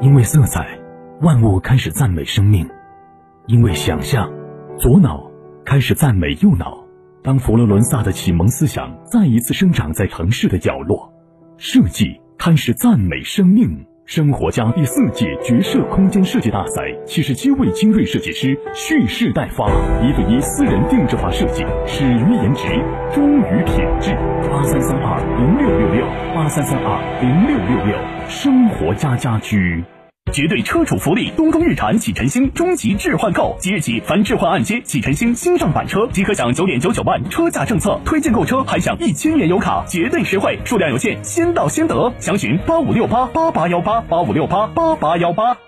因为色彩，万物开始赞美生命；因为想象，左脑开始赞美右脑。当佛罗伦萨的启蒙思想再一次生长在城市的角落，设计开始赞美生命。生活家第四届绝色空间设计大赛，七十七位精锐设计师蓄势待发，一对一私人定制化设计，始于颜值，忠于品质。八三三二零六六六，八三三二零六六六，生活家家居。绝对车主福利！东风日产启辰星终极置换购，即日起凡置换按揭启辰星新上板车，即可享九点九九万车价政策，推荐购车还享一千元油卡，绝对实惠，数量有限，先到先得。详询八五六八八八幺八八五六八八八幺八。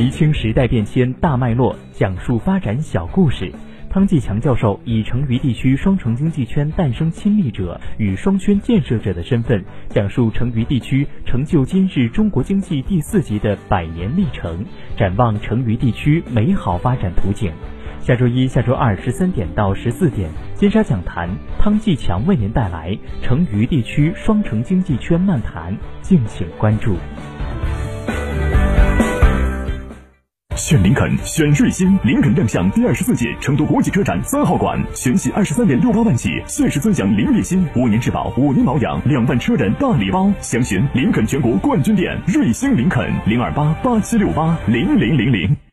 厘清时代变迁大脉络，讲述发展小故事。汤继强教授以成渝地区双城经济圈诞生亲历者与双圈建设者的身份，讲述成渝地区成就今日中国经济第四级的百年历程，展望成渝地区美好发展图景。下周一、下周二十三点到十四点，金沙讲坛，汤继强为您带来成渝地区双城经济圈漫谈，敬请关注。选林肯，选瑞星。林肯亮相第二十四届成都国际车展三号馆，全系二十三点六八万起，限时尊享零月薪，五年质保，五年保养，两万车人大礼包。详询林肯全国冠军店瑞星林肯零二八八七六八零零零零。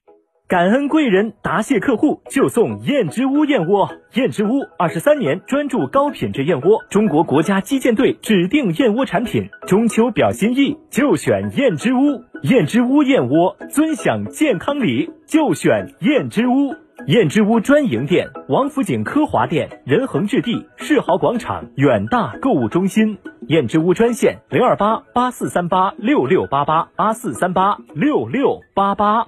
感恩贵人，答谢客户，就送燕之屋燕窝。燕之屋二十三年专注高品质燕窝，中国国家击剑队指定燕窝产品。中秋表心意，就选燕之屋。燕之屋燕窝，尊享健康礼，就选燕之屋。燕之屋专营店：王府井科华店、仁恒置地、世豪广场、远大购物中心。燕之屋专线：零二八八四三八六六八八八四三八六六八八。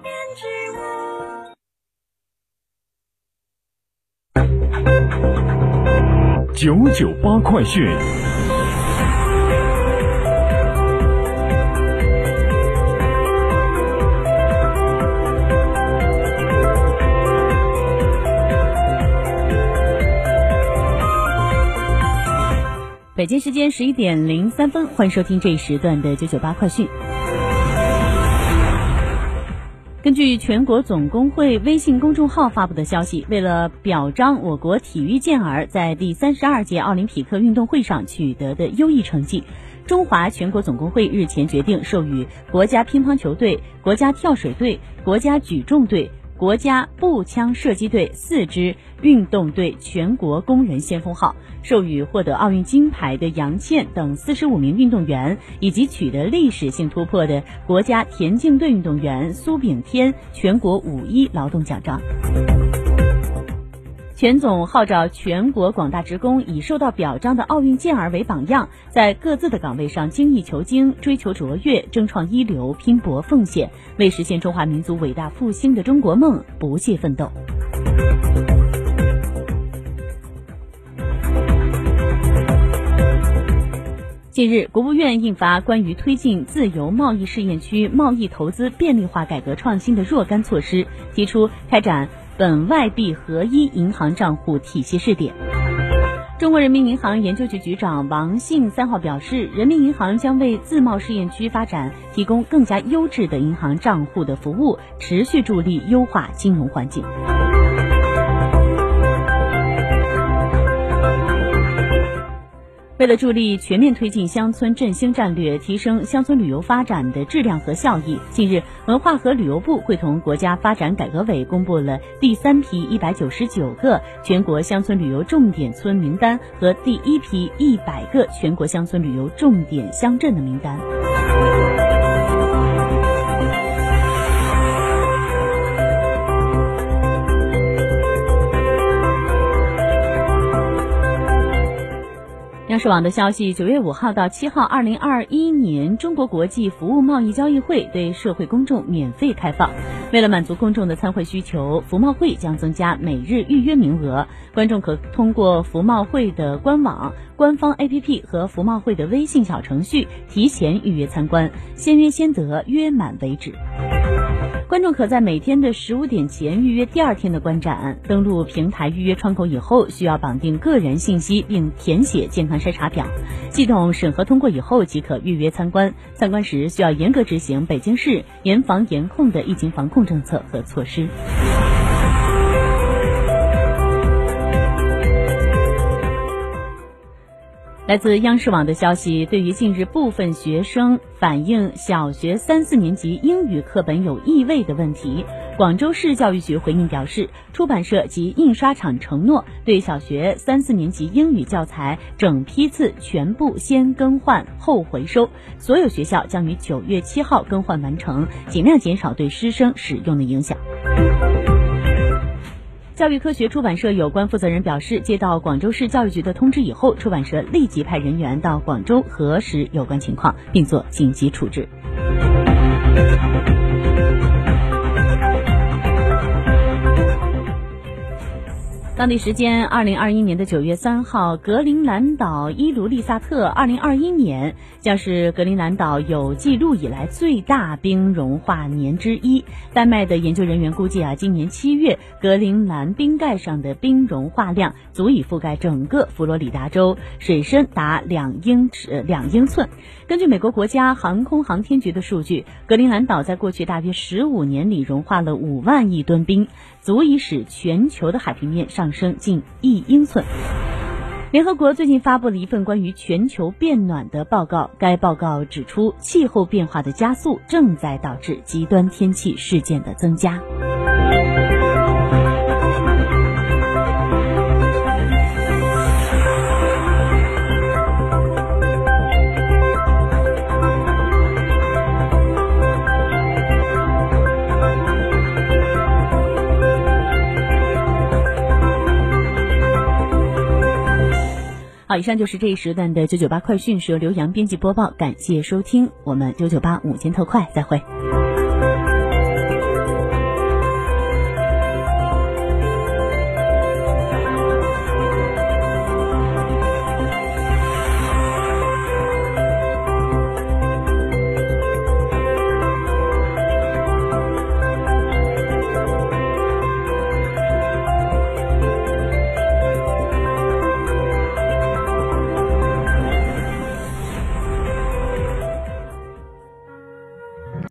九九八快讯。北京时间十一点零三分，欢迎收听这一时段的九九八快讯。根据全国总工会微信公众号发布的消息，为了表彰我国体育健儿在第三十二届奥林匹克运动会上取得的优异成绩，中华全国总工会日前决定授予国家乒乓球队、国家跳水队、国家举重队。国家步枪射击队四支运动队全国工人先锋号，授予获得奥运金牌的杨倩等四十五名运动员，以及取得历史性突破的国家田径队运动员苏炳添全国五一劳动奖章。全总号召全国广大职工以受到表彰的奥运健儿为榜样，在各自的岗位上精益求精、追求卓越、争创一流、拼搏奉献，为实现中华民族伟大复兴的中国梦不懈奋斗。近日，国务院印发关于推进自由贸易试验区贸易投资便利化改革创新的若干措施，提出开展。本外币合一银行账户体系试点。中国人民银行研究局局长王信三号表示，人民银行将为自贸试验区发展提供更加优质的银行账户的服务，持续助力优化金融环境。为了助力全面推进乡村振兴战略，提升乡村旅游发展的质量和效益，近日，文化和旅游部会同国家发展改革委公布了第三批一百九十九个全国乡村旅游重点村名单和第一批一百个全国乡村旅游重点乡镇的名单。央视网的消息，九月五号到七号，二零二一年中国国际服务贸易交易会对社会公众免费开放。为了满足公众的参会需求，服贸会将增加每日预约名额，观众可通过服贸会的官网、官方 APP 和服贸会的微信小程序提前预约参观，先约先得，约满为止。观众可在每天的十五点前预约第二天的观展。登录平台预约窗口以后，需要绑定个人信息并填写健康筛查表。系统审核通过以后即可预约参观。参观时需要严格执行北京市严防严控的疫情防控政策和措施。来自央视网的消息，对于近日部分学生反映小学三四年级英语课本有异味的问题，广州市教育局回应表示，出版社及印刷厂承诺对小学三四年级英语教材整批次全部先更换后回收，所有学校将于九月七号更换完成，尽量减少对师生使用的影响。教育科学出版社有关负责人表示，接到广州市教育局的通知以后，出版社立即派人员到广州核实有关情况，并做紧急处置。当地时间二零二一年的九月三号，格陵兰岛伊卢利萨特二零二一年将是格陵兰岛有记录以来最大冰融化年之一。丹麦的研究人员估计啊，今年七月格陵兰冰盖上的冰融化量足以覆盖整个佛罗里达州，水深达两英尺两英寸。根据美国国家航空航天局的数据，格陵兰岛在过去大约十五年里融化了五万亿吨冰。足以使全球的海平面上升近一英寸。联合国最近发布了一份关于全球变暖的报告，该报告指出，气候变化的加速正在导致极端天气事件的增加。好，以上就是这一时段的九九八快讯，是由刘洋编辑播报，感谢收听，我们九九八午间特快，再会。